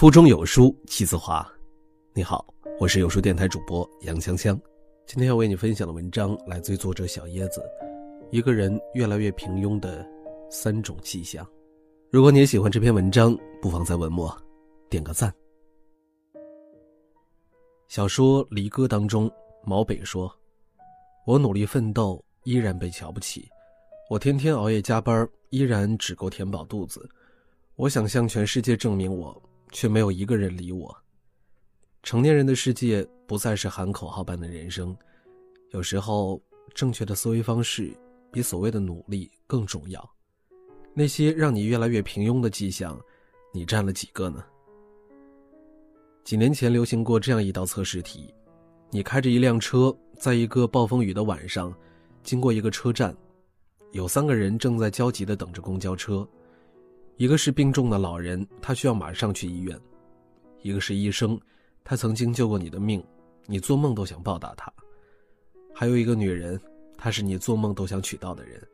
腹中有书气自华。你好，我是有书电台主播杨香香。今天要为你分享的文章来自于作者小椰子。一个人越来越平庸的三种迹象。如果你也喜欢这篇文章，不妨在文末点个赞。小说《离歌》当中，毛北说：“我努力奋斗，依然被瞧不起；我天天熬夜加班，依然只够填饱肚子。我想向全世界证明我。”却没有一个人理我。成年人的世界不再是喊口号般的人生，有时候正确的思维方式比所谓的努力更重要。那些让你越来越平庸的迹象，你占了几个呢？几年前流行过这样一道测试题：你开着一辆车，在一个暴风雨的晚上，经过一个车站，有三个人正在焦急地等着公交车。一个是病重的老人，他需要马上去医院；一个是医生，他曾经救过你的命，你做梦都想报答他；还有一个女人，她是你做梦都想娶到的人，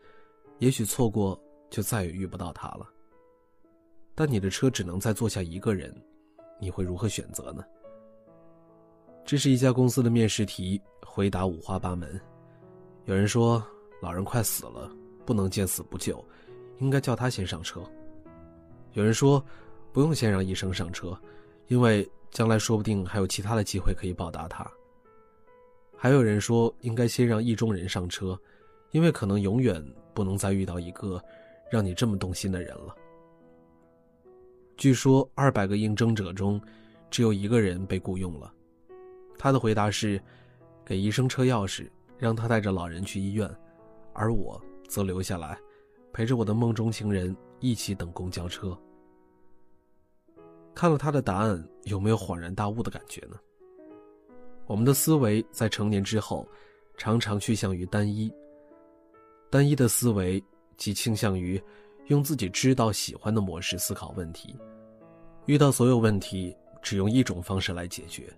也许错过就再也遇不到她了。但你的车只能再坐下一个人，你会如何选择呢？这是一家公司的面试题，回答五花八门。有人说，老人快死了，不能见死不救，应该叫他先上车。有人说，不用先让医生上车，因为将来说不定还有其他的机会可以报答他。还有人说，应该先让意中人上车，因为可能永远不能再遇到一个让你这么动心的人了。据说，二百个应征者中，只有一个人被雇佣了。他的回答是：给医生车钥匙，让他带着老人去医院，而我则留下来，陪着我的梦中情人一起等公交车。看了他的答案，有没有恍然大悟的感觉呢？我们的思维在成年之后，常常趋向于单一。单一的思维即倾向于用自己知道、喜欢的模式思考问题，遇到所有问题只用一种方式来解决。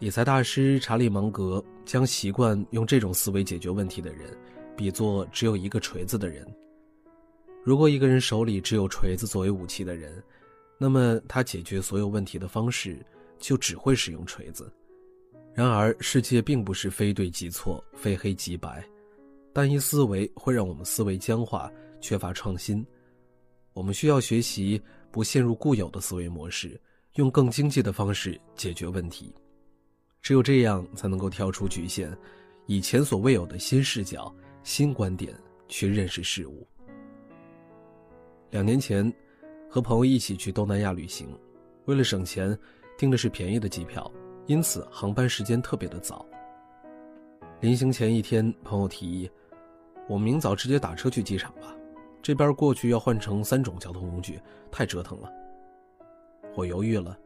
理财大师查理芒格将习惯用这种思维解决问题的人，比作只有一个锤子的人。如果一个人手里只有锤子作为武器的人，那么，他解决所有问题的方式就只会使用锤子。然而，世界并不是非对即错、非黑即白，单一思维会让我们思维僵化，缺乏创新。我们需要学习不陷入固有的思维模式，用更经济的方式解决问题。只有这样，才能够跳出局限，以前所未有的新视角、新观点去认识事物。两年前。和朋友一起去东南亚旅行，为了省钱，订的是便宜的机票，因此航班时间特别的早。临行前一天，朋友提议，我们明早直接打车去机场吧，这边过去要换成三种交通工具，太折腾了。我犹豫了，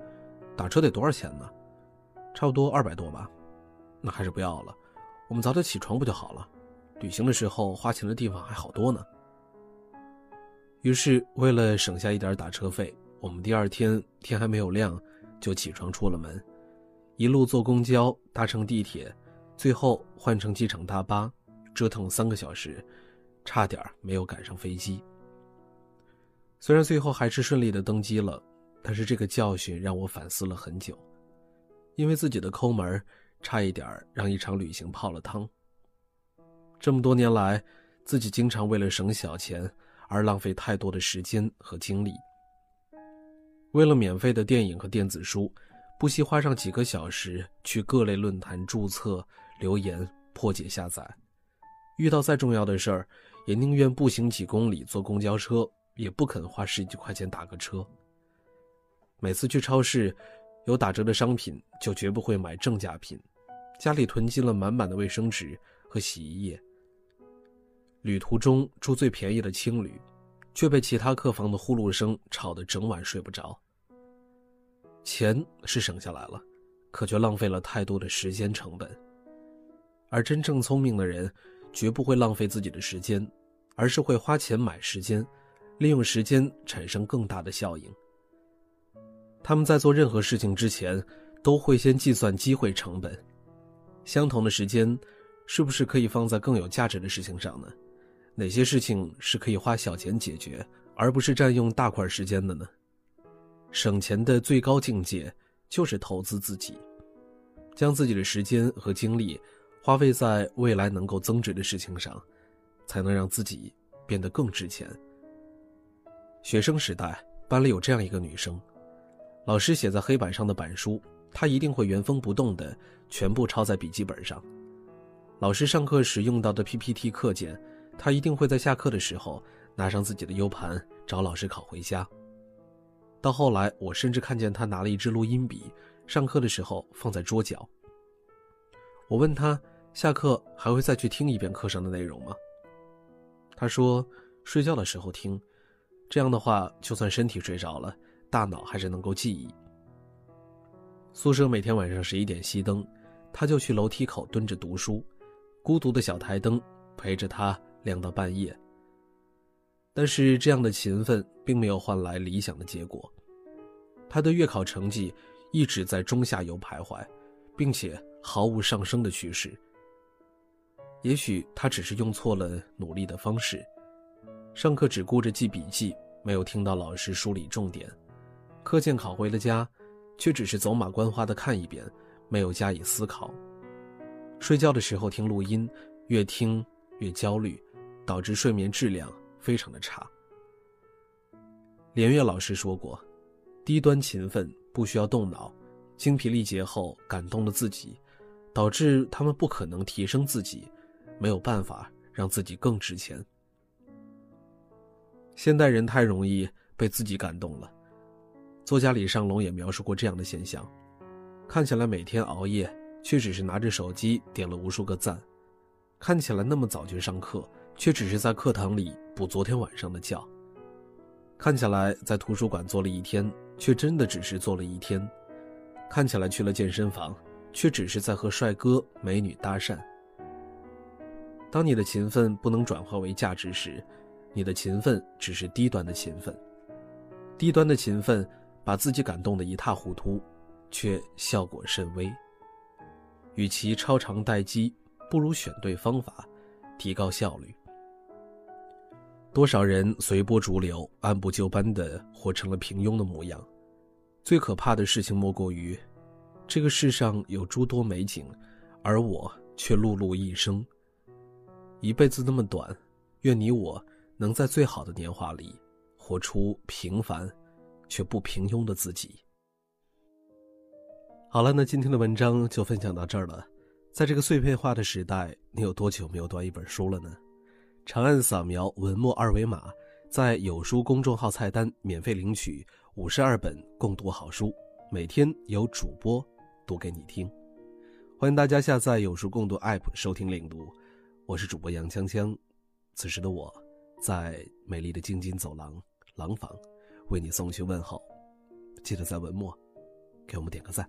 打车得多少钱呢？差不多二百多吧，那还是不要了，我们早点起床不就好了？旅行的时候花钱的地方还好多呢。于是，为了省下一点打车费，我们第二天天还没有亮，就起床出了门，一路坐公交、搭乘地铁，最后换乘机场大巴，折腾三个小时，差点没有赶上飞机。虽然最后还是顺利的登机了，但是这个教训让我反思了很久，因为自己的抠门，差一点让一场旅行泡了汤。这么多年来，自己经常为了省小钱。而浪费太多的时间和精力。为了免费的电影和电子书，不惜花上几个小时去各类论坛注册、留言、破解下载。遇到再重要的事儿，也宁愿步行几公里坐公交车，也不肯花十几块钱打个车。每次去超市，有打折的商品就绝不会买正价品。家里囤积了满满的卫生纸和洗衣液。旅途中住最便宜的青旅，却被其他客房的呼噜声吵得整晚睡不着。钱是省下来了，可却浪费了太多的时间成本。而真正聪明的人，绝不会浪费自己的时间，而是会花钱买时间，利用时间产生更大的效应。他们在做任何事情之前，都会先计算机会成本。相同的时间，是不是可以放在更有价值的事情上呢？哪些事情是可以花小钱解决，而不是占用大块时间的呢？省钱的最高境界就是投资自己，将自己的时间和精力花费在未来能够增值的事情上，才能让自己变得更值钱。学生时代，班里有这样一个女生，老师写在黑板上的板书，她一定会原封不动的全部抄在笔记本上。老师上课时用到的 PPT 课件，他一定会在下课的时候拿上自己的 U 盘找老师拷回家。到后来，我甚至看见他拿了一支录音笔，上课的时候放在桌角。我问他下课还会再去听一遍课上的内容吗？他说睡觉的时候听，这样的话就算身体睡着了，大脑还是能够记忆。宿舍每天晚上十一点熄灯，他就去楼梯口蹲着读书。孤独的小台灯陪着他亮到半夜。但是这样的勤奋并没有换来理想的结果，他的月考成绩一直在中下游徘徊，并且毫无上升的趋势。也许他只是用错了努力的方式，上课只顾着记笔记，没有听到老师梳理重点；课件考回了家，却只是走马观花的看一遍，没有加以思考。睡觉的时候听录音，越听越焦虑，导致睡眠质量非常的差。连岳老师说过，低端勤奋不需要动脑，精疲力竭后感动了自己，导致他们不可能提升自己，没有办法让自己更值钱。现代人太容易被自己感动了，作家李尚龙也描述过这样的现象，看起来每天熬夜。却只是拿着手机点了无数个赞，看起来那么早就上课，却只是在课堂里补昨天晚上的觉。看起来在图书馆坐了一天，却真的只是坐了一天。看起来去了健身房，却只是在和帅哥美女搭讪。当你的勤奋不能转化为价值时，你的勤奋只是低端的勤奋。低端的勤奋把自己感动得一塌糊涂，却效果甚微。与其超长待机，不如选对方法，提高效率。多少人随波逐流，按部就班的活成了平庸的模样。最可怕的事情莫过于，这个世上有诸多美景，而我却碌碌一生。一辈子那么短，愿你我能在最好的年华里，活出平凡却不平庸的自己。好了，那今天的文章就分享到这儿了。在这个碎片化的时代，你有多久没有读一本书了呢？长按扫描文末二维码，在有书公众号菜单免费领取五十二本共读好书，每天有主播读给你听。欢迎大家下载有书共读 App 收听领读。我是主播杨锵锵，此时的我，在美丽的京津走廊廊坊，为你送去问候。记得在文末给我们点个赞。